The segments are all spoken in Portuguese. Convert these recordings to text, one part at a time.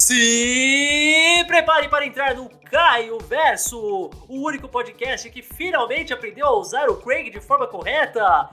Se prepare para entrar no Caio Verso, o único podcast que finalmente aprendeu a usar o Craig de forma correta.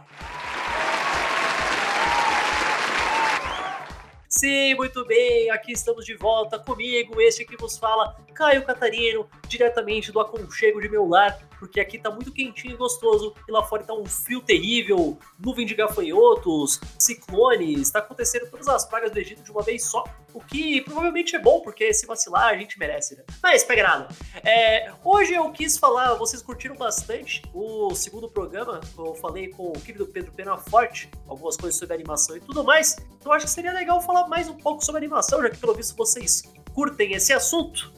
Sim, muito bem, aqui estamos de volta comigo, este que vos fala, Caio Catarino, diretamente do aconchego de meu lar, porque aqui tá muito quentinho e gostoso, e lá fora tá um frio terrível, nuvem de gafanhotos, ciclones, tá acontecendo todas as pragas do Egito de uma vez só, o que provavelmente é bom, porque se vacilar a gente merece, né? Mas pega nada. É, hoje eu quis falar, vocês curtiram bastante o segundo programa, eu falei com o querido Pedro Pena Forte, algumas coisas sobre animação e tudo mais, então acho que seria legal falar mais um pouco sobre animação, já que pelo visto vocês curtem esse assunto.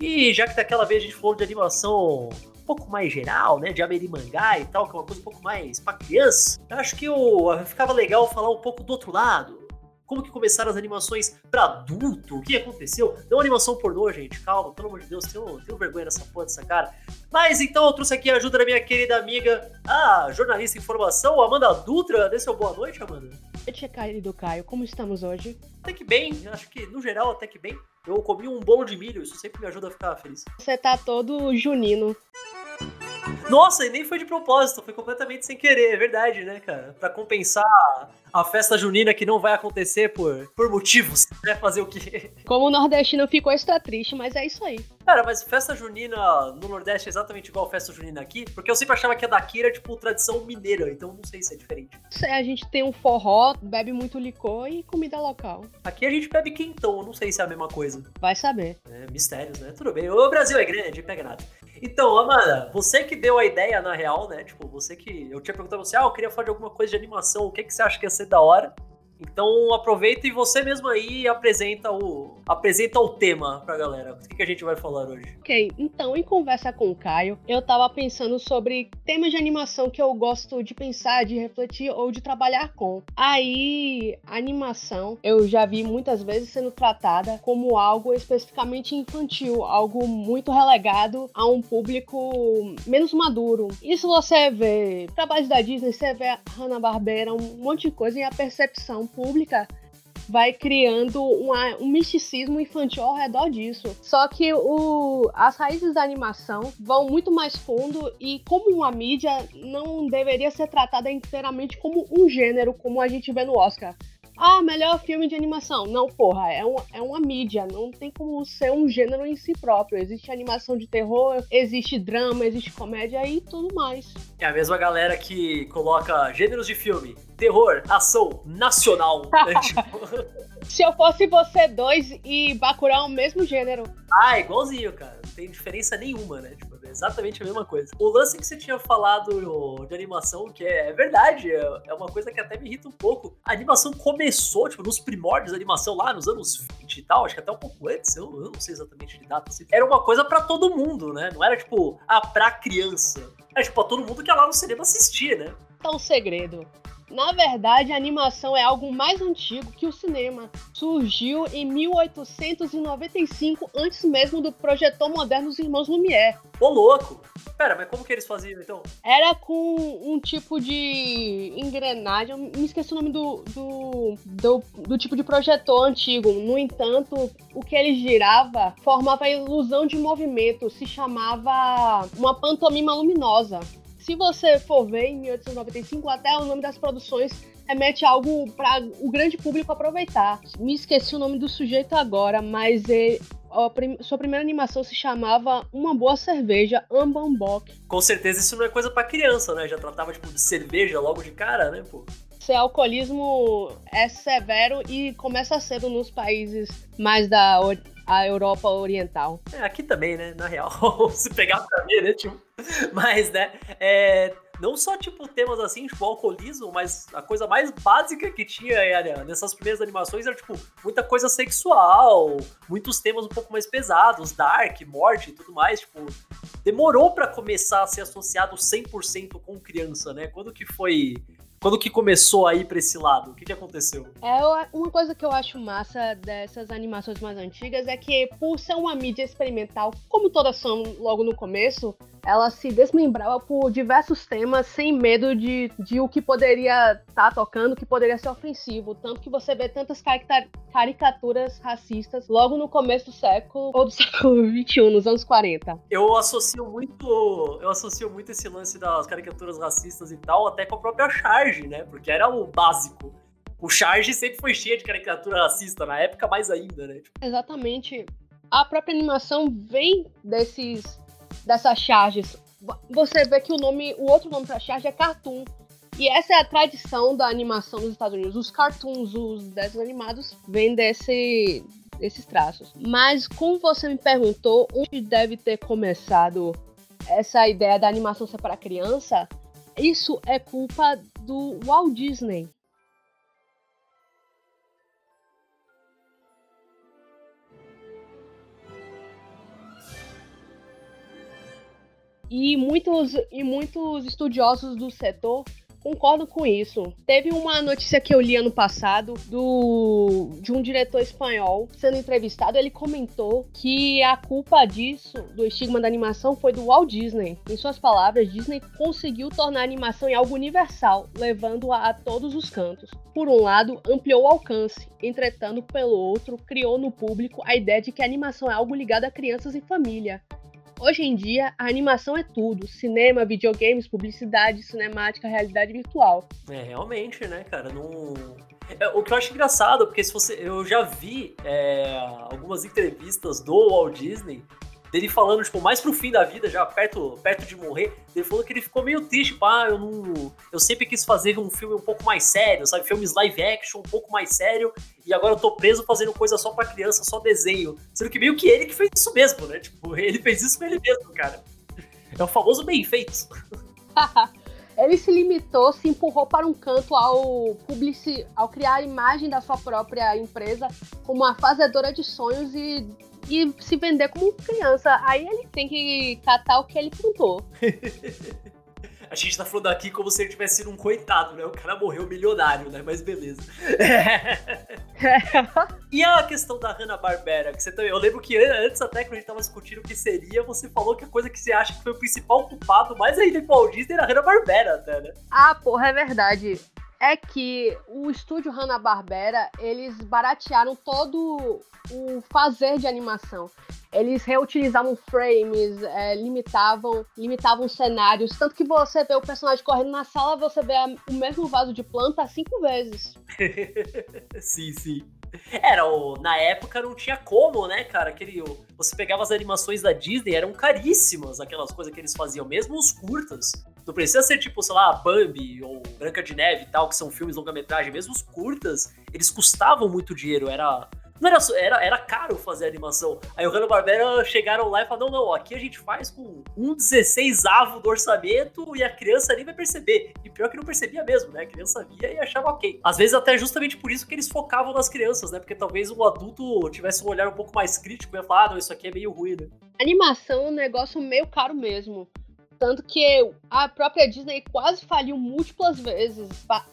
E já que daquela vez a gente falou de animação um pouco mais geral, né, de anime mangá e tal, que é uma coisa um pouco mais pra criança, acho que eu, ficava legal falar um pouco do outro lado. Como que começaram as animações pra adulto? O que aconteceu? Não animação pornô, gente. Calma, pelo amor de Deus, tenho, tenho vergonha dessa porra dessa cara. Mas então eu trouxe aqui a ajuda da minha querida amiga, a jornalista em formação, Amanda Dutra. Dê seu boa noite, Amanda noite, querido Caio. Como estamos hoje? Até que bem, acho que no geral até que bem. Eu comi um bolo de milho, isso sempre me ajuda a ficar feliz. Você tá todo junino. Nossa, e nem foi de propósito, foi completamente sem querer, é verdade, né, cara? Pra compensar a festa junina que não vai acontecer por, por motivos, né? Fazer o quê? Como o nordestino ficou extra triste, mas é isso aí. Cara, mas festa junina no Nordeste é exatamente igual a festa junina aqui, porque eu sempre achava que a daqui era, tipo, tradição mineira, então não sei se é diferente. A gente tem um forró, bebe muito licor e comida local. Aqui a gente bebe quentão, não sei se é a mesma coisa. Vai saber. É, mistérios, né? Tudo bem. O Brasil é grande, pega nada. Então, Amanda, você que deu a ideia, na real, né? Tipo, você que. Eu tinha perguntado a você, ah, eu queria falar de alguma coisa de animação, o que, que você acha que ia ser da hora? Então aproveita e você mesmo aí apresenta o, apresenta o tema pra galera. O que, que a gente vai falar hoje? Ok, então em conversa com o Caio, eu tava pensando sobre temas de animação que eu gosto de pensar, de refletir ou de trabalhar com. Aí, animação eu já vi muitas vezes sendo tratada como algo especificamente infantil, algo muito relegado a um público menos maduro. Isso você vê trabalhos da Disney, você vê Hanna-Barbera, um monte de coisa e a percepção pública vai criando uma, um misticismo infantil ao redor disso. Só que o, as raízes da animação vão muito mais fundo e como uma mídia não deveria ser tratada inteiramente como um gênero, como a gente vê no Oscar. Ah, melhor filme de animação. Não, porra, é, um, é uma mídia, não tem como ser um gênero em si próprio. Existe animação de terror, existe drama, existe comédia e tudo mais. É a mesma galera que coloca gêneros de filme, terror, ação, nacional. né? tipo... Se eu fosse você dois e Bacurau o mesmo gênero. Ah, é igualzinho, cara. Não tem diferença nenhuma, né? Tipo, exatamente a mesma coisa. O lance que você tinha falado de animação, que é, é verdade, é, é uma coisa que até me irrita um pouco. A animação começou, tipo, nos primórdios da animação lá nos anos 20 e tal, acho que até um pouco antes, eu, não sei exatamente de data. Assim. Era uma coisa para todo mundo, né? Não era tipo, ah, pra criança. Era tipo, pra todo mundo que ia lá no cinema assistir, né? Tá um segredo. Na verdade, a animação é algo mais antigo que o cinema. Surgiu em 1895, antes mesmo do projetor moderno dos irmãos Lumière. Ô, louco! Pera, mas como que eles faziam então? Era com um tipo de engrenagem, eu me esqueci o nome do, do, do, do tipo de projetor antigo. No entanto, o que ele girava formava a ilusão de movimento, se chamava uma pantomima luminosa se você for ver em 1895, até o nome das produções remete a algo para o grande público aproveitar. Me esqueci o nome do sujeito agora, mas é, a prim sua primeira animação se chamava Uma Boa Cerveja, Ambambok. Com certeza isso não é coisa para criança, né? Já tratava tipo de cerveja logo de cara, né, pô? Esse alcoolismo é severo e começa cedo nos países mais da a Europa Oriental. É, aqui também, né? Na real, se pegar pra ver, né? Tipo, mas, né? É, não só, tipo, temas assim, tipo, alcoolismo, mas a coisa mais básica que tinha era, nessas primeiras animações era, tipo, muita coisa sexual, muitos temas um pouco mais pesados, dark, morte e tudo mais, tipo, demorou para começar a ser associado 100% com criança, né? Quando que foi quando que começou a ir pra esse lado? O que, que aconteceu? É, uma coisa que eu acho massa dessas animações mais antigas é que, por ser uma mídia experimental, como todas são logo no começo, ela se desmembrava por diversos temas sem medo de, de o que poderia estar tá tocando, que poderia ser ofensivo. Tanto que você vê tantas caricaturas racistas logo no começo do século, ou do século XXI, nos anos 40. Eu associo muito. Eu associo muito esse lance das caricaturas racistas e tal, até com a própria charge, né? Porque era o básico. O Charge sempre foi cheio de caricatura racista, na época mais ainda, né? Exatamente. A própria animação vem desses dessas charges. Você vê que o nome, o outro nome para charge é cartoon. E essa é a tradição da animação nos Estados Unidos. Os cartoons, os desenhos animados, vêm desse, desses traços. Mas como você me perguntou, onde deve ter começado essa ideia da animação ser para criança, isso é culpa do Walt Disney. E muitos, e muitos estudiosos do setor concordam com isso. Teve uma notícia que eu li ano passado do de um diretor espanhol sendo entrevistado, ele comentou que a culpa disso, do estigma da animação, foi do Walt Disney. Em suas palavras, Disney conseguiu tornar a animação em algo universal, levando-a a todos os cantos. Por um lado, ampliou o alcance, entretanto, pelo outro, criou no público a ideia de que a animação é algo ligado a crianças e família. Hoje em dia, a animação é tudo: cinema, videogames, publicidade, cinemática, realidade virtual. É, realmente, né, cara? Não. É, o que eu acho engraçado, porque se você. Eu já vi é, algumas entrevistas do Walt Disney dele falando, tipo, mais pro fim da vida, já perto, perto de morrer, ele falou que ele ficou meio triste, pá, eu não. Eu sempre quis fazer um filme um pouco mais sério, sabe? Filmes live action, um pouco mais sério, e agora eu tô preso fazendo coisa só pra criança, só desenho. Sendo que meio que ele que fez isso mesmo, né? Tipo, ele fez isso com ele mesmo, cara. É o famoso bem feito. ele se limitou, se empurrou para um canto ao publici ao criar a imagem da sua própria empresa como uma fazedora de sonhos e e se vender como criança. Aí ele tem que catar o que ele plantou. A gente tá falando aqui como se ele tivesse sido um coitado, né? O cara morreu milionário, né? Mas beleza. e a questão da Hanna-Barbera, que você também... Eu lembro que antes até, quando a gente tava discutindo o que seria, você falou que a coisa que você acha que foi o principal culpado, mais ainda com o Disney, era a Hanna-Barbera até, né? Ah, porra, é verdade é que o estúdio Hanna-Barbera, eles baratearam todo o fazer de animação. Eles reutilizavam frames, é, limitavam, limitavam cenários, tanto que você vê o personagem correndo na sala, você vê o mesmo vaso de planta cinco vezes. sim, sim. Era, o, na época não tinha como, né, cara? Aquele, o, você pegava as animações da Disney, eram caríssimas aquelas coisas que eles faziam, mesmo os curtas. Não precisa ser tipo, sei lá, Bambi ou Branca de Neve e tal, que são filmes longa-metragem. Mesmo os curtas, eles custavam muito dinheiro. Era não era, era, era caro fazer animação. Aí o Hanna-Barbera chegaram lá e falaram, não, não, aqui a gente faz com um 16 avo do orçamento e a criança nem vai perceber. E pior que não percebia mesmo, né? A criança via e achava ok. Às vezes até justamente por isso que eles focavam nas crianças, né? Porque talvez um adulto tivesse um olhar um pouco mais crítico e ia falar, ah, não, isso aqui é meio ruim, né? Animação é um negócio meio caro mesmo. Tanto que a própria Disney quase faliu múltiplas vezes.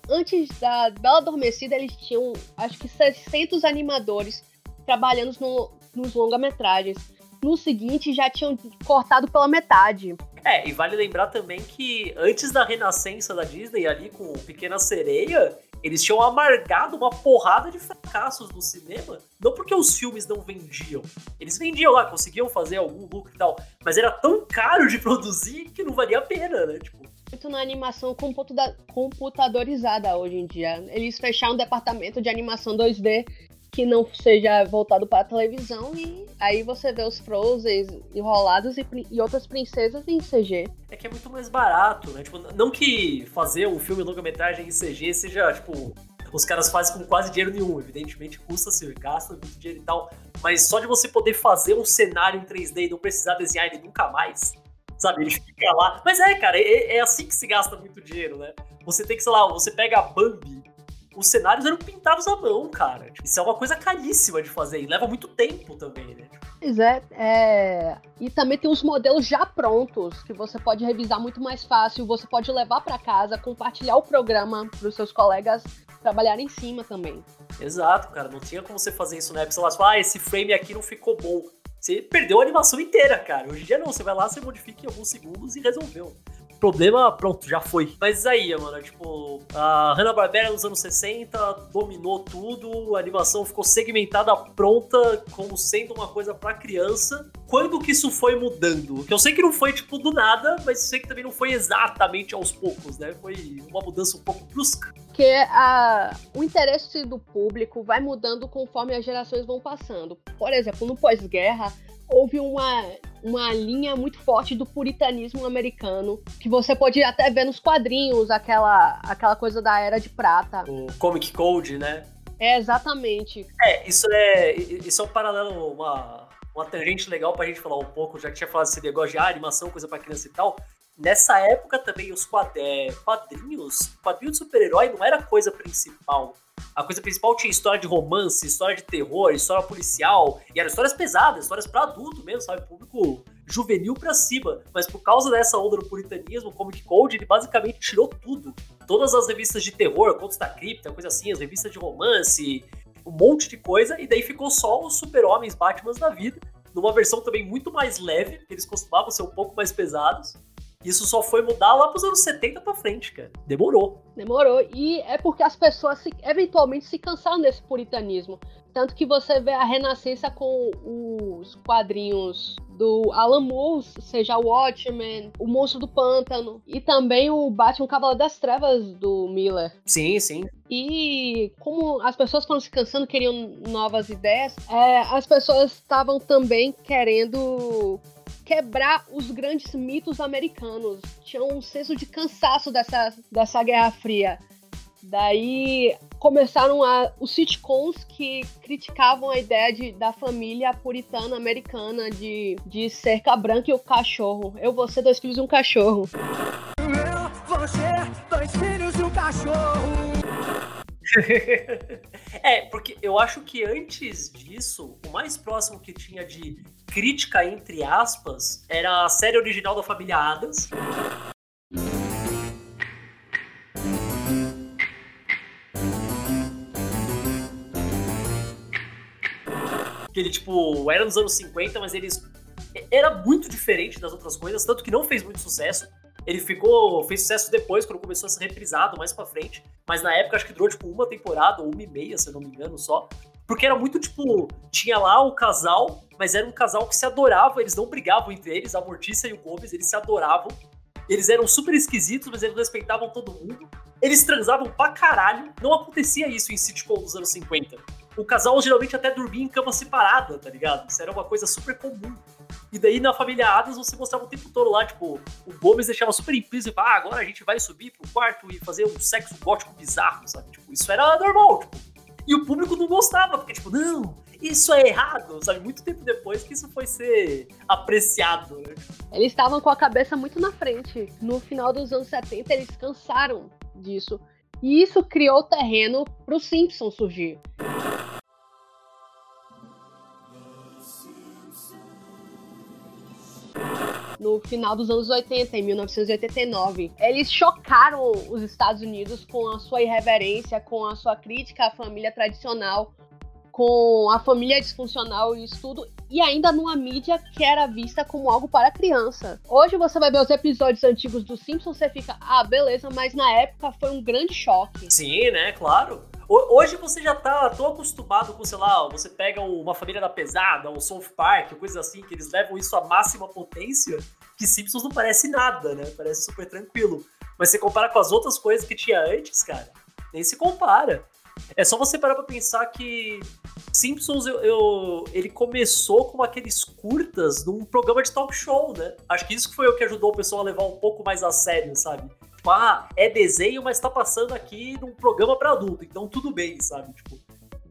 Antes da Bela Adormecida, eles tinham acho que 600 animadores trabalhando no, nos longa-metragens. No seguinte, já tinham cortado pela metade. É, e vale lembrar também que antes da renascença da Disney, ali com Pequena Sereia, eles tinham amargado uma porrada de fracassos no cinema. Não porque os filmes não vendiam. Eles vendiam lá, conseguiam fazer algum lucro e tal. Mas era tão caro de produzir que não valia a pena, né? Tipo. Muito na animação computadorizada hoje em dia. Eles fecharam um departamento de animação 2D que não seja voltado para a televisão e aí você vê os Frozen enrolados e, e, outras princesas em CG. É que é muito mais barato, né? Tipo, não que fazer um filme longa-metragem em CG seja, tipo, os caras fazem com quase dinheiro nenhum. Evidentemente custa, se gasta muito dinheiro e tal. Mas só de você poder fazer um cenário em 3D e não precisar desenhar ele nunca mais, sabe? Ele fica lá. Mas é, cara, é, é assim que se gasta muito dinheiro, né? Você tem que, sei lá, você pega a Bambi os cenários eram pintados à mão, cara. Isso é uma coisa caríssima de fazer e leva muito tempo também, né? Pois é, é, e também tem os modelos já prontos que você pode revisar muito mais fácil, você pode levar para casa, compartilhar o programa para os seus colegas trabalharem em cima também. Exato, cara, não tinha como você fazer isso na época, sei lá, ah, esse frame aqui não ficou bom. você perdeu a animação inteira, cara. Hoje em dia não, você vai lá, você modifica em alguns segundos e resolveu problema, pronto, já foi. Mas aí, mano, tipo, a Hanna-Barbera nos anos 60 dominou tudo, a animação ficou segmentada, pronta, como sendo uma coisa para criança. Quando que isso foi mudando? Que eu sei que não foi, tipo, do nada, mas sei que também não foi exatamente aos poucos, né? Foi uma mudança um pouco brusca. Que a, o interesse do público vai mudando conforme as gerações vão passando. Por exemplo, no pós-guerra, houve uma, uma linha muito forte do puritanismo americano, que você pode até ver nos quadrinhos, aquela, aquela coisa da Era de Prata. O Comic Code, né? É, exatamente. É, isso é, isso é um paralelo, uma, uma tangente legal pra gente falar um pouco, já que tinha falado esse negócio de ah, animação, coisa pra criança e tal. Nessa época também os quadrinhos, quadrinhos de super-herói não era a coisa principal a coisa principal tinha história de romance, história de terror, história policial, e eram histórias pesadas, histórias para adulto mesmo, sabe? Público juvenil pra cima. Mas por causa dessa onda do puritanismo, o Comic Code, ele basicamente tirou tudo. Todas as revistas de terror, Contos da Cripta, coisa assim, as revistas de romance, um monte de coisa, e daí ficou só os super-homens Batmans da vida, numa versão também muito mais leve, eles costumavam ser um pouco mais pesados. Isso só foi mudar lá pros anos 70 pra frente, cara. Demorou. Demorou. E é porque as pessoas se, eventualmente se cansaram desse puritanismo. Tanto que você vê a renascença com os quadrinhos do Alan Moore, seja o Watchmen, o Monstro do Pântano e também o Batman Cavaleiro das Trevas do Miller. Sim, sim. E como as pessoas foram se cansando, queriam novas ideias, é, as pessoas estavam também querendo quebrar os grandes mitos americanos. Tinha um senso de cansaço dessa, dessa Guerra Fria. Daí começaram a, os sitcoms que criticavam a ideia de, da família puritana americana de, de cerca branca e o cachorro. Eu, você, dois filhos e um cachorro. Eu, você, dois filhos e um cachorro. é, porque eu acho que antes disso, o mais próximo que tinha de crítica, entre aspas, era a série original da família Adams. Que ele, tipo, era nos anos 50, mas eles. Era muito diferente das outras coisas, tanto que não fez muito sucesso. Ele ficou. fez sucesso depois, quando começou a ser reprisado mais pra frente. Mas na época acho que durou, tipo, uma temporada ou uma e meia, se eu não me engano, só. Porque era muito, tipo, tinha lá o casal, mas era um casal que se adorava, eles não brigavam entre eles, a Mortícia e o Gomes, eles se adoravam. Eles eram super esquisitos, mas eles respeitavam todo mundo. Eles transavam pra caralho. Não acontecia isso em sitcom dos anos 50. O casal geralmente até dormia em cama separada, tá ligado? Isso era uma coisa super comum. E daí na família Adams você mostrava o tempo todo lá, tipo, o Gomes deixava super implícito ah, agora a gente vai subir pro quarto e fazer um sexo gótico bizarro, sabe? Tipo, isso era normal, tipo. E o público não gostava, porque, tipo, não, isso é errado, sabe? Muito tempo depois que isso foi ser apreciado. Né? Eles estavam com a cabeça muito na frente. No final dos anos 70, eles cansaram disso. E isso criou terreno para os Simpsons surgir. No final dos anos 80, em 1989. Eles chocaram os Estados Unidos com a sua irreverência, com a sua crítica à família tradicional, com a família disfuncional e isso tudo, e ainda numa mídia que era vista como algo para criança. Hoje você vai ver os episódios antigos do Simpsons, você fica, ah, beleza, mas na época foi um grande choque. Sim, né, claro. Hoje você já tá tão acostumado com, sei lá, você pega uma família da pesada, um South Park, coisas assim, que eles levam isso à máxima potência, que Simpsons não parece nada, né? Parece super tranquilo. Mas você compara com as outras coisas que tinha antes, cara, nem se compara. É só você parar pra pensar que Simpsons, eu, eu, ele começou com aqueles curtas num programa de talk show, né? Acho que isso foi o que ajudou o pessoal a levar um pouco mais a sério, sabe? Ah, é desenho, mas tá passando aqui num programa para adulto, então tudo bem, sabe? Tipo,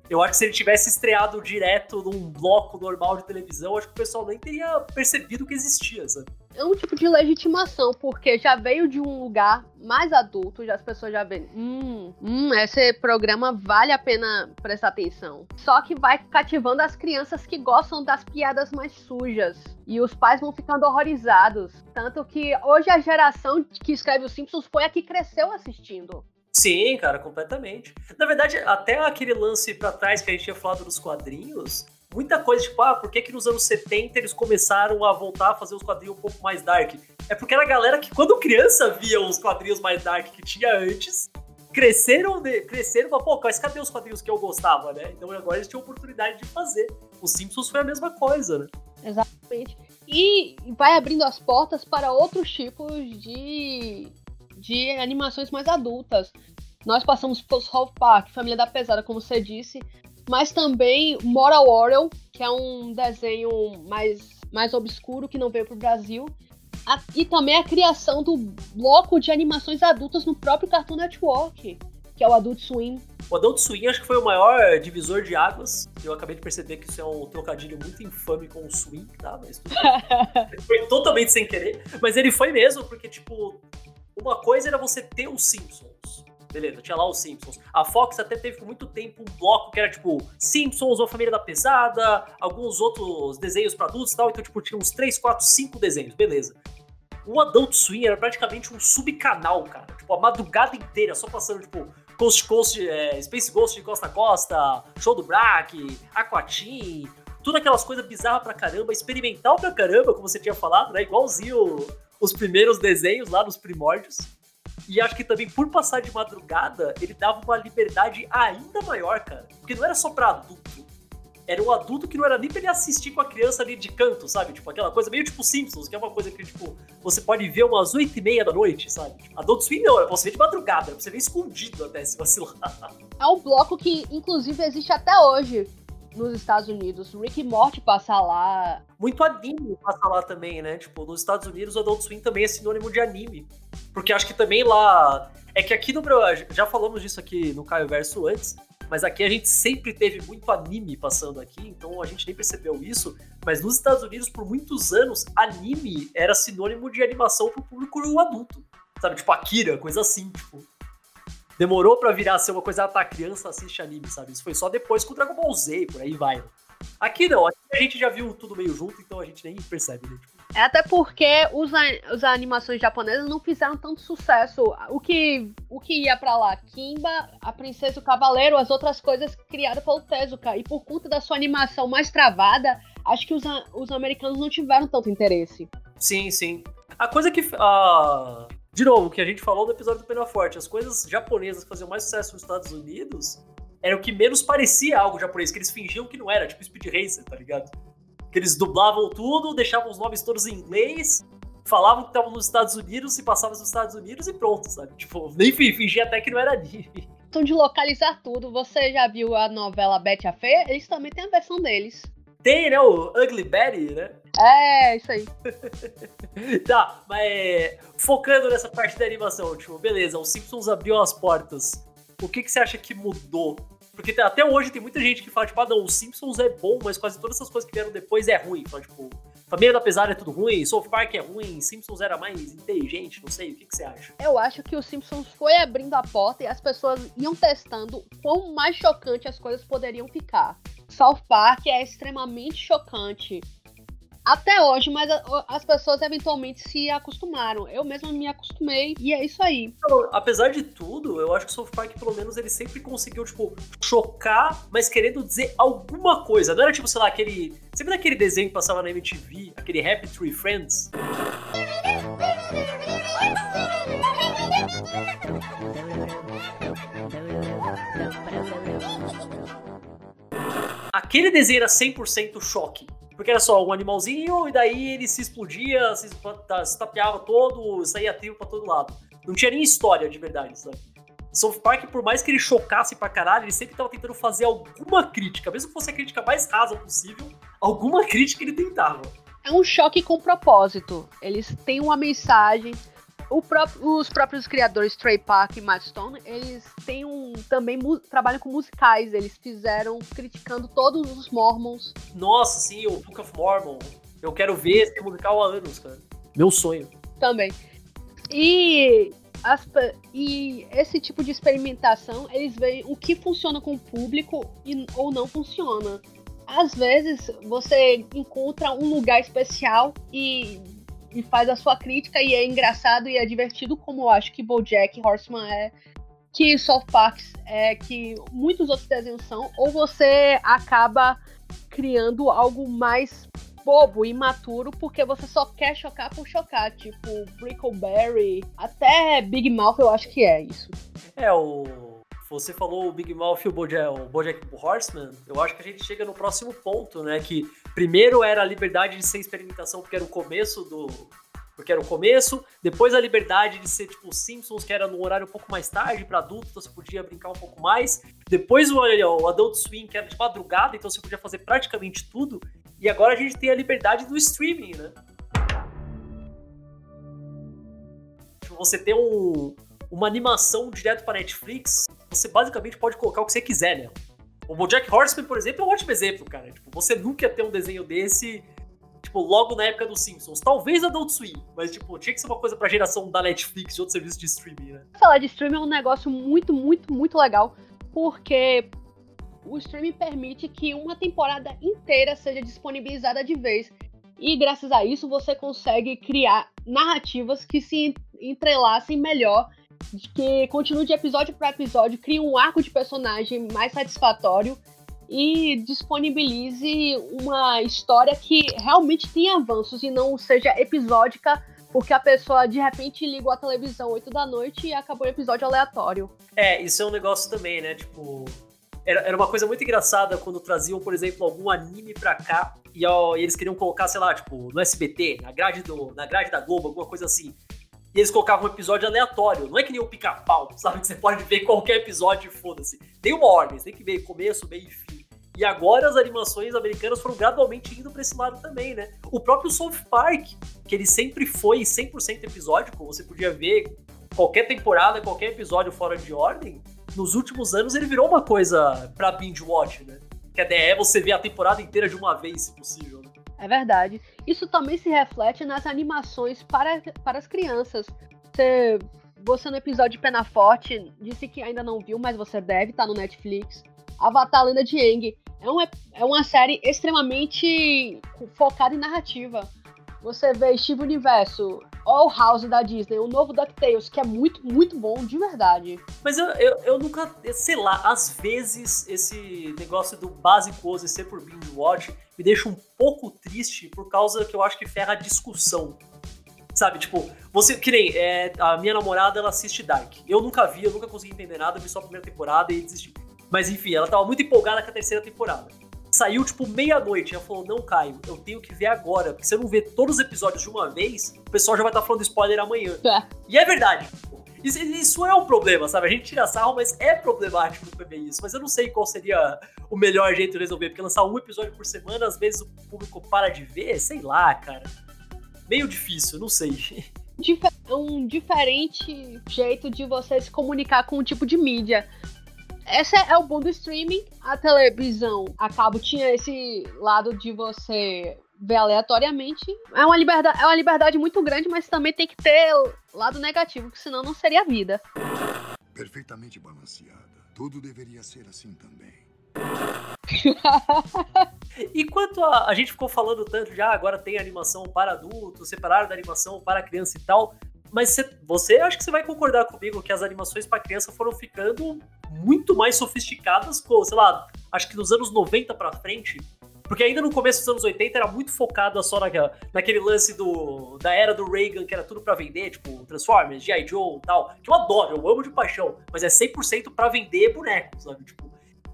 eu acho que se ele tivesse estreado direto num bloco normal de televisão, acho que o pessoal nem teria percebido que existia, sabe? É um tipo de legitimação, porque já veio de um lugar mais adulto, já as pessoas já veem, hum, hum, esse programa vale a pena prestar atenção. Só que vai cativando as crianças que gostam das piadas mais sujas. E os pais vão ficando horrorizados. Tanto que hoje a geração que escreve os Simpsons foi a que cresceu assistindo. Sim, cara, completamente. Na verdade, até aquele lance para trás que a gente tinha falado dos quadrinhos, muita coisa, tipo, ah, por que, que nos anos 70 eles começaram a voltar a fazer os quadrinhos um pouco mais dark? É porque era a galera que, quando criança, via os quadrinhos mais dark que tinha antes, cresceram, de, cresceram e pô, mas cadê os quadrinhos que eu gostava, né? Então agora eles tinham oportunidade de fazer. Os Simpsons foi a mesma coisa, né? Exatamente. E vai abrindo as portas para outros tipos de, de animações mais adultas. Nós passamos por South Park, Família da Pesada, como você disse, mas também Moral Orel, que é um desenho mais, mais obscuro que não veio para o Brasil, a, e também a criação do bloco de animações adultas no próprio Cartoon Network, que é o Adult Swim. O Adult Swim acho que foi o maior divisor de águas. Eu acabei de perceber que isso é um trocadilho muito infame com o swing, tá? Mas tudo foi totalmente sem querer. Mas ele foi mesmo, porque, tipo, uma coisa era você ter os Simpsons. Beleza, tinha lá os Simpsons. A Fox até teve por muito tempo um bloco que era tipo Simpsons ou Família da Pesada, alguns outros desenhos para adultos e tal. Então, tipo, tinha uns 3, 4, 5 desenhos, beleza. O Adult Swim era praticamente um subcanal, cara. Tipo, a madrugada inteira só passando, tipo, Coast Coast, é, Space Ghost de Costa a Costa, Show do Brack, Aquatim, tudo aquelas coisas bizarras pra caramba, experimental pra caramba, como você tinha falado, né? Igualzinho os primeiros desenhos lá nos primórdios. E acho que também, por passar de madrugada, ele dava uma liberdade ainda maior, cara. Porque não era só pra adulto. Era um adulto que não era nem pra ele assistir com a criança ali de canto, sabe? Tipo, aquela coisa meio tipo Simpsons, que é uma coisa que, tipo, você pode ver umas oito e meia da noite, sabe? Tipo, Adult Swim não, era pra você ver de madrugada, era pra você ver escondido até, se vacilar. É um bloco que, inclusive, existe até hoje nos Estados Unidos. Rick e Morty passa lá. Muito anime passa lá também, né? Tipo, nos Estados Unidos o Adult Swim também é sinônimo de anime. Porque acho que também lá. É que aqui no Brasil. Já falamos disso aqui no Caio Verso antes. Mas aqui a gente sempre teve muito anime passando aqui, então a gente nem percebeu isso. Mas nos Estados Unidos, por muitos anos, anime era sinônimo de animação pro público adulto. Sabe, tipo Akira, coisa assim, tipo demorou para virar ser uma coisa, ah, tá, criança assiste anime, sabe? Isso foi só depois com o Dragon Ball Z, por aí vai. Aqui não, aqui a gente já viu tudo meio junto, então a gente nem percebe, né? Tipo... É até porque os, as animações japonesas não fizeram tanto sucesso. O que, o que ia para lá? Kimba, a Princesa e o Cavaleiro, as outras coisas criadas pelo Tezuka. E por conta da sua animação mais travada, acho que os, os americanos não tiveram tanto interesse. Sim, sim. A coisa que. Uh, de novo, o que a gente falou no episódio do Pena Forte, as coisas japonesas que faziam mais sucesso nos Estados Unidos era o que menos parecia algo japonês, que eles fingiam que não era, tipo Speed Racer, tá ligado? Que eles dublavam tudo, deixavam os nomes todos em inglês, falavam que estavam nos Estados Unidos, se passavam nos Estados Unidos e pronto, sabe? Tipo, nem fingia até que não era anime. Então, de localizar tudo, você já viu a novela Betty a Feia? Eles também têm a versão deles. Tem, né? O Ugly Betty, né? É, isso aí. tá, mas focando nessa parte da animação, tipo, beleza, o Simpsons abriu as portas. O que, que você acha que mudou? Porque até hoje tem muita gente que fala, tipo, ah, não, o Simpsons é bom, mas quase todas essas coisas que vieram depois é ruim. Fala, tipo, Família da Pesada é tudo ruim, South Park é ruim, Simpsons era mais inteligente, não sei, o que, que você acha? Eu acho que o Simpsons foi abrindo a porta e as pessoas iam testando quão mais chocante as coisas poderiam ficar. South Park é extremamente chocante até hoje, mas as pessoas eventualmente se acostumaram. Eu mesmo me acostumei e é isso aí. Então, apesar de tudo, eu acho que o South Park, pelo menos, ele sempre conseguiu, tipo, chocar, mas querendo dizer alguma coisa. Não era tipo, sei lá, aquele. Sempre daquele desenho que passava na MTV, aquele Happy Tree Friends. Aquele desenho era 100% choque. Porque era só um animalzinho, e daí ele se explodia, se, se tapeava todo, saía tiro pra todo lado. Não tinha nem história de verdade, sabe? South Park, por mais que ele chocasse pra caralho, ele sempre tava tentando fazer alguma crítica, mesmo que fosse a crítica mais rasa possível, alguma crítica ele tentava. É um choque com propósito. Eles têm uma mensagem, Próprio, os próprios criadores Trey Park e Matt Stone, eles têm um também trabalham com musicais. Eles fizeram criticando todos os Mormons. Nossa, sim, o Book of Mormon. Eu quero ver esse musical há anos, cara. Meu sonho. Também. E as, e esse tipo de experimentação, eles veem o que funciona com o público e, ou não funciona. Às vezes você encontra um lugar especial e e faz a sua crítica e é engraçado e é divertido, como eu acho que BoJack Horseman é, que South Park é, que muitos outros desenhos são, ou você acaba criando algo mais bobo, imaturo, porque você só quer chocar por chocar, tipo Brickleberry, até Big Mouth eu acho que é isso. É, o você falou o Big Mouth e o Bojack, o Bojack Horseman, eu acho que a gente chega no próximo ponto, né, que primeiro era a liberdade de ser experimentação, porque era o começo do, porque era o começo, depois a liberdade de ser tipo Simpsons, que era no horário um pouco mais tarde para adulto, então você podia brincar um pouco mais. Depois o, o Adult Swim, que era de madrugada, então você podia fazer praticamente tudo. E agora a gente tem a liberdade do streaming, né? Tipo, você tem um, uma animação direto para Netflix, você basicamente pode colocar o que você quiser, né? O BoJack Horseman, por exemplo, é um ótimo exemplo, cara. Tipo, você nunca ia ter um desenho desse tipo, logo na época dos Simpsons. Talvez Adult Swim, mas, tipo, tinha que ser uma coisa pra geração da Netflix e outros serviços de streaming, né? Falar de streaming é um negócio muito, muito, muito legal, porque o streaming permite que uma temporada inteira seja disponibilizada de vez. E graças a isso você consegue criar narrativas que se entrelacem melhor, que continuem de episódio para episódio, crie um arco de personagem mais satisfatório e disponibilize uma história que realmente tenha avanços e não seja episódica porque a pessoa de repente ligou a televisão 8 da noite e acabou o episódio aleatório. É, isso é um negócio também, né? Tipo, era, era uma coisa muito engraçada quando traziam, por exemplo, algum anime pra cá e, ó, e eles queriam colocar, sei lá, tipo, no SBT, na grade, do, na grade da Globo, alguma coisa assim. E eles colocavam um episódio aleatório. Não é que nem o pica-pau, sabe? Que você pode ver qualquer episódio e foda-se. Tem uma ordem, você tem que ver começo, meio e fim. E agora as animações americanas foram gradualmente indo para esse lado também, né? O próprio South Park, que ele sempre foi 100% episódico, você podia ver qualquer temporada, qualquer episódio fora de ordem, nos últimos anos ele virou uma coisa para binge watch, né? Que a ideia é você ver a temporada inteira de uma vez, se possível. É verdade. Isso também se reflete nas animações para, para as crianças. Você, você no episódio de Pena Forte disse que ainda não viu, mas você deve, tá no Netflix. Avatar Lenda de Aang. É uma, é uma série extremamente focada em narrativa. Você vê Steve Universo, All House da Disney, o novo DuckTales, que é muito, muito bom, de verdade. Mas eu, eu, eu nunca, sei lá, às vezes esse negócio do básico ser por binge watch me deixa um pouco triste por causa que eu acho que ferra a discussão. Sabe, tipo, você, que nem, é, a minha namorada, ela assiste Dark. Eu nunca vi, eu nunca consegui entender nada, vi só a primeira temporada e desisti. Mas enfim, ela tava muito empolgada com a terceira temporada. Saiu, tipo, meia-noite. Ela falou: Não, Caio, eu tenho que ver agora. Porque se eu não ver todos os episódios de uma vez, o pessoal já vai estar tá falando spoiler amanhã. É. E é verdade. Isso, isso, é um problema, sabe? A gente tira sarro, mas é problemático também isso. Mas eu não sei qual seria o melhor jeito de resolver. Porque lançar um episódio por semana, às vezes o público para de ver, sei lá, cara. Meio difícil, não sei. um diferente jeito de você se comunicar com um tipo de mídia. Esse é o bom do streaming. A televisão a cabo tinha esse lado de você ver aleatoriamente. É uma liberdade, é uma liberdade muito grande, mas também tem que ter lado negativo, que senão não seria vida. Perfeitamente balanceada. Tudo deveria ser assim também. e quanto a, a gente ficou falando tanto já, agora tem animação para adultos, separaram da animação para criança e tal. Mas você, você acho que você vai concordar comigo que as animações para criança foram ficando muito mais sofisticadas, sei lá, acho que nos anos 90 para frente. Porque ainda no começo dos anos 80 era muito focada só naquele lance do, da era do Reagan, que era tudo para vender, tipo Transformers, G.I. Joe e tal. Que eu adoro, eu amo de paixão. Mas é 100% para vender bonecos, sabe? Tipo,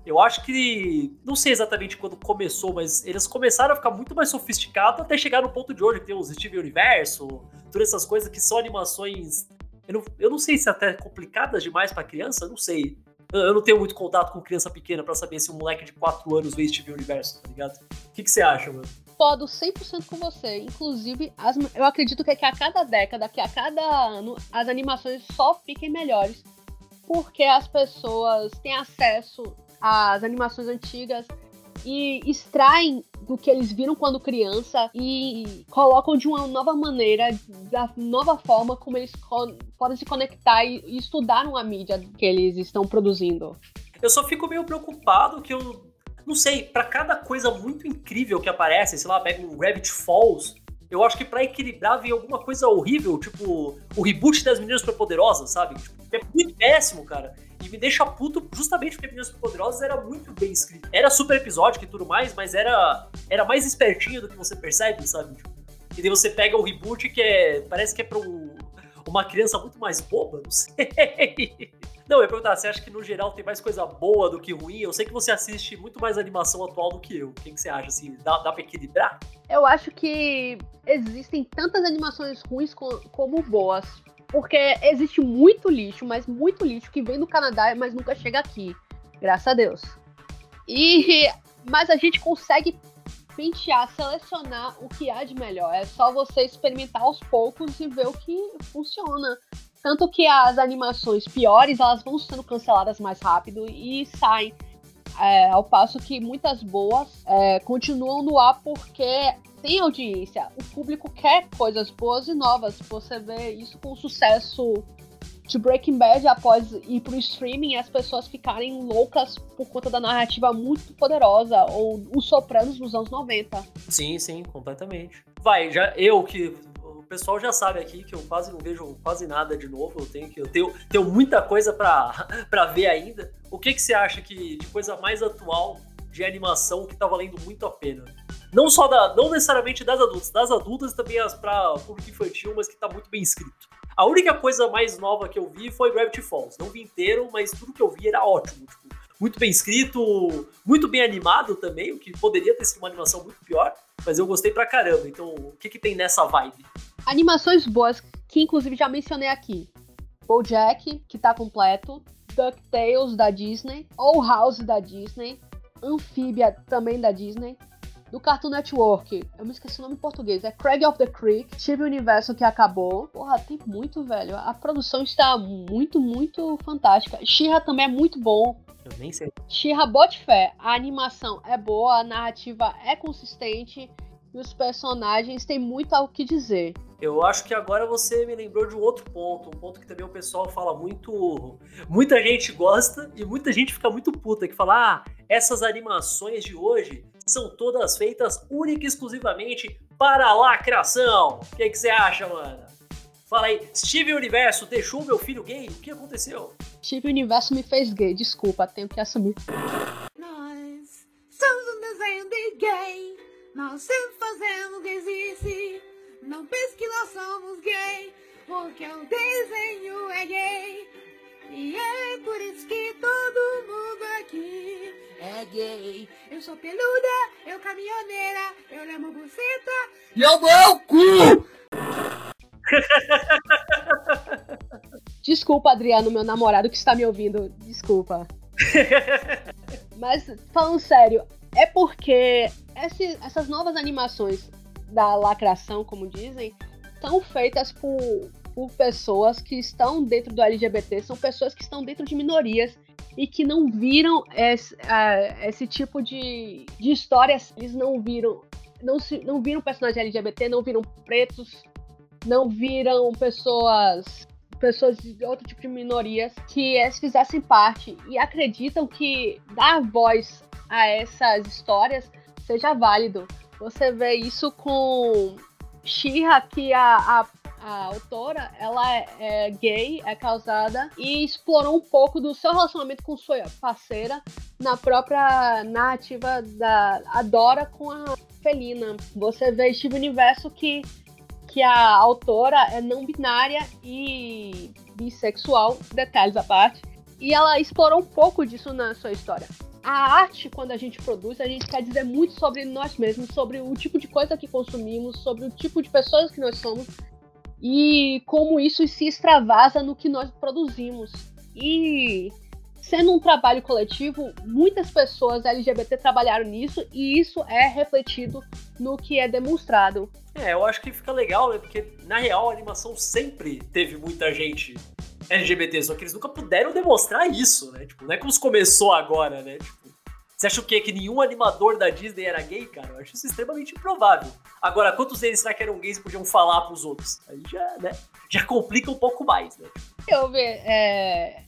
eu acho que. Não sei exatamente quando começou, mas eles começaram a ficar muito mais sofisticados até chegar no ponto de hoje, que tem os Steve Universo, todas essas coisas que são animações. Eu não, eu não sei se até complicadas demais para criança, não sei. Eu não tenho muito contato com criança pequena para saber se um moleque de 4 anos vê Steve Universo, tá ligado? O que, que você acha, mano? Podo 100% com você. Inclusive, as, eu acredito que, é que a cada década, que a cada ano, as animações só fiquem melhores. Porque as pessoas têm acesso às animações antigas e extraem do que eles viram quando criança e colocam de uma nova maneira, da nova forma como eles podem se conectar e, estudar uma mídia que eles estão produzindo. Eu só fico meio preocupado que eu não sei, para cada coisa muito incrível que aparece, sei lá, pega um Gravity Falls, eu acho que para equilibrar vem alguma coisa horrível, tipo o reboot das Meninas Superpoderosas, sabe? Tipo, é muito péssimo, cara. E me deixa puto justamente porque Meninas Poderosas era muito bem escrito. Era super episódico e tudo mais, mas era, era mais espertinho do que você percebe, sabe? Tipo, e daí você pega o reboot que é. Parece que é pra um, uma criança muito mais boba, não sei. Não, eu ia perguntar, você acha que no geral tem mais coisa boa do que ruim? Eu sei que você assiste muito mais animação atual do que eu. O que, você acha? Assim, dá, dá pra equilibrar? Eu acho que existem tantas animações ruins como boas. Porque existe muito lixo, mas muito lixo que vem do Canadá, mas nunca chega aqui. Graças a Deus. E mas a gente consegue pentear, selecionar o que há de melhor. É só você experimentar aos poucos e ver o que funciona. Tanto que as animações piores, elas vão sendo canceladas mais rápido e saem. É, ao passo que muitas boas é, continuam no ar porque tem audiência. O público quer coisas boas e novas. Você vê isso com o sucesso de Breaking Bad após ir pro streaming as pessoas ficarem loucas por conta da narrativa muito poderosa, ou Os Sopranos nos anos 90. Sim, sim, completamente. Vai, já eu que o pessoal já sabe aqui que eu quase não vejo quase nada de novo, eu tenho que eu tenho, tenho muita coisa para ver ainda. O que que você acha que de coisa mais atual de animação que tá valendo muito a pena? Não só da, não necessariamente das adultas, das adultas também as para público infantil, mas que tá muito bem escrito. A única coisa mais nova que eu vi foi Gravity Falls. Não vi inteiro, mas tudo que eu vi era ótimo. Tipo, muito bem escrito, muito bem animado também, o que poderia ter sido uma animação muito pior, mas eu gostei pra caramba. Então, o que, que tem nessa vibe? Animações boas, que inclusive já mencionei aqui. BoJack, que tá completo. DuckTales da Disney. Ou House da Disney. Anfíbia também da Disney do Cartoon Network. Eu me esqueci o nome em português. É Craig of the Creek. Tive o Universo que acabou. Porra, tem muito, velho. A produção está muito, muito fantástica. Shira também é muito bom. Eu nem sei. Shira bote fé. A animação é boa, a narrativa é consistente e os personagens têm muito ao que dizer. Eu acho que agora você me lembrou de um outro ponto, um ponto que também o pessoal fala muito, muita gente gosta e muita gente fica muito puta que fala: "Ah, essas animações de hoje são todas feitas única e exclusivamente para lacração". O que, que você acha, mano? Fala aí, Steve Universo deixou meu filho gay? O que aconteceu? Steve Universo me fez gay, desculpa, tenho que assumir. Nós somos um desenho de gay, nós sempre fazemos gays não pense que nós somos gay, porque o desenho é gay. E é por isso que todo mundo aqui é gay. Eu sou peluda, eu caminhoneira, eu lembro buceta. E eu dou o cu! Desculpa, Adriano, meu namorado que está me ouvindo. Desculpa. Mas, falando sério, é porque esse, essas novas animações da lacração, como dizem, são feitas por, por pessoas que estão dentro do LGBT, são pessoas que estão dentro de minorias e que não viram esse, uh, esse tipo de, de histórias, eles não viram, não, se, não viram personagens LGBT, não viram pretos, não viram pessoas pessoas de outro tipo de minorias que eles fizessem parte e acreditam que dar voz a essas histórias seja válido. Você vê isso com Shira, que a, a, a, autora, ela é, é, gay, é casada e explorou um pouco do seu relacionamento com sua parceira na própria narrativa da Adora com a Felina. Você vê Steve Universo que que a autora é não binária e bissexual, detalhes à parte, e ela explorou um pouco disso na sua história a arte, quando a gente produz, a gente quer dizer muito sobre nós mesmos, sobre o tipo de coisa que consumimos, sobre o tipo de pessoas que nós somos e como isso se extravasa no que nós produzimos. E sendo um trabalho coletivo, muitas pessoas LGBT trabalharam nisso e isso é refletido no que é demonstrado. É, eu acho que fica legal, né? Porque na real a animação sempre teve muita gente LGBT, só que eles nunca puderam demonstrar isso, né? Tipo, não é como se começou agora, né? Tipo, você acha o quê? Que nenhum animador da Disney era gay, cara? Eu acho isso extremamente improvável. Agora, quantos deles será que eram gays e podiam falar pros outros? Aí já, né? Já complica um pouco mais, né? Eu ver, é,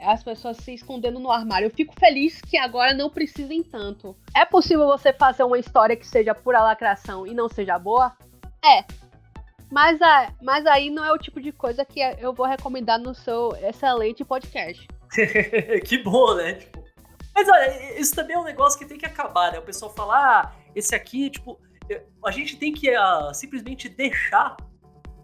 as pessoas se escondendo no armário. Eu fico feliz que agora não precisem tanto. É possível você fazer uma história que seja pura lacração e não seja boa? É. Mas, a, mas aí não é o tipo de coisa que eu vou recomendar no seu excelente podcast. que bom, né? Mas olha, isso também é um negócio que tem que acabar, né? O pessoal fala, ah, esse aqui, tipo, a gente tem que uh, simplesmente deixar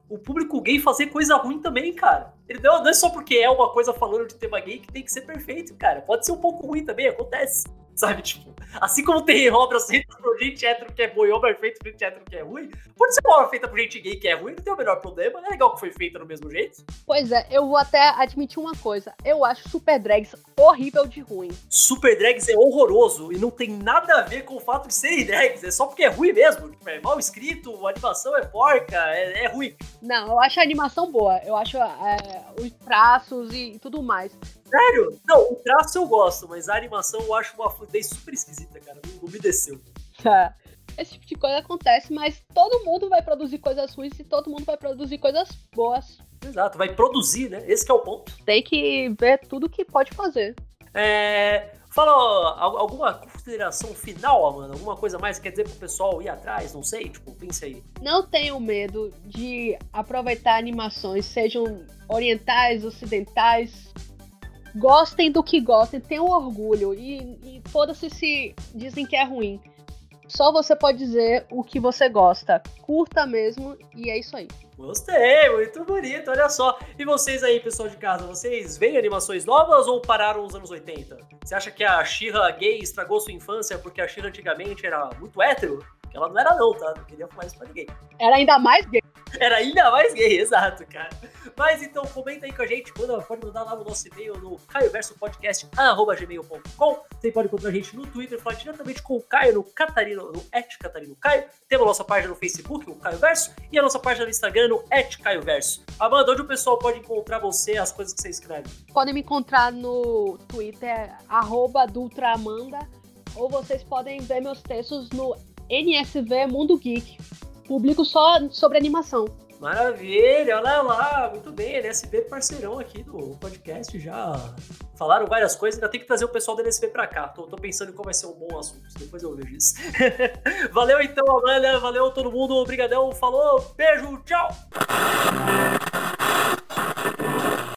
o público gay fazer coisa ruim também, cara. Não, não é só porque é uma coisa falando de tema gay que tem que ser perfeito, cara. Pode ser um pouco ruim também, acontece. Sabe, tipo, assim como tem obras feitas por gente hétero que é boa e obra feita por gente hétero que é ruim, pode ser uma obra feita por gente gay que é ruim, não tem o menor problema, é legal que foi feita do mesmo jeito. Pois é, eu vou até admitir uma coisa, eu acho Super Drags horrível de ruim. Super Drags é horroroso e não tem nada a ver com o fato de serem drags, é só porque é ruim mesmo, tipo, é mal escrito, a animação é porca, é, é ruim. Não, eu acho a animação boa, eu acho é, os traços e tudo mais. Sério? Não, o traço eu gosto, mas a animação eu acho uma fluidez super esquisita, cara. Não, não me desceu. Tá. Esse tipo de coisa acontece, mas todo mundo vai produzir coisas ruins e todo mundo vai produzir coisas boas. Exato, vai produzir, né? Esse é o ponto. Tem que ver tudo que pode fazer. É. Fala ó, alguma consideração final, Amanda? Alguma coisa mais que quer dizer pro pessoal ir atrás? Não sei, tipo, pense aí. Não tenham medo de aproveitar animações, sejam orientais, ocidentais, Gostem do que gostem, tenham orgulho e, e foda-se se dizem que é ruim. Só você pode dizer o que você gosta. Curta mesmo e é isso aí. Gostei, muito bonito, olha só. E vocês aí, pessoal de casa, vocês veem animações novas ou pararam nos anos 80? Você acha que a Shira gay estragou sua infância porque a Shira antigamente era muito hétero? Ela não era não, tá? Não queria falar isso pra ninguém. Era ainda mais gay. Era ainda mais gay, exato, cara. Mas então, comenta aí com a gente, manda, pode mandar lá no nosso e-mail no caioversopodcast.gmail.com Você pode encontrar a gente no Twitter, falar diretamente com o Caio, no Catarino, no et Catarino Caio. Temos a nossa página no Facebook, o Caio Verso, e a nossa página no Instagram, no et Caio Verso. Amanda, onde o pessoal pode encontrar você, as coisas que você escreve? Podem me encontrar no Twitter, arroba Dultraamanda, ou vocês podem ver meus textos no NSV Mundo Geek. Publico só sobre animação. Maravilha, olha lá, muito bem, NSB parceirão aqui do podcast, já falaram várias coisas, ainda tem que trazer o pessoal do NSB pra cá, tô, tô pensando em qual vai ser um bom assunto, depois eu vejo isso. valeu então, Amanda, valeu todo mundo, obrigadão, falou, beijo, tchau!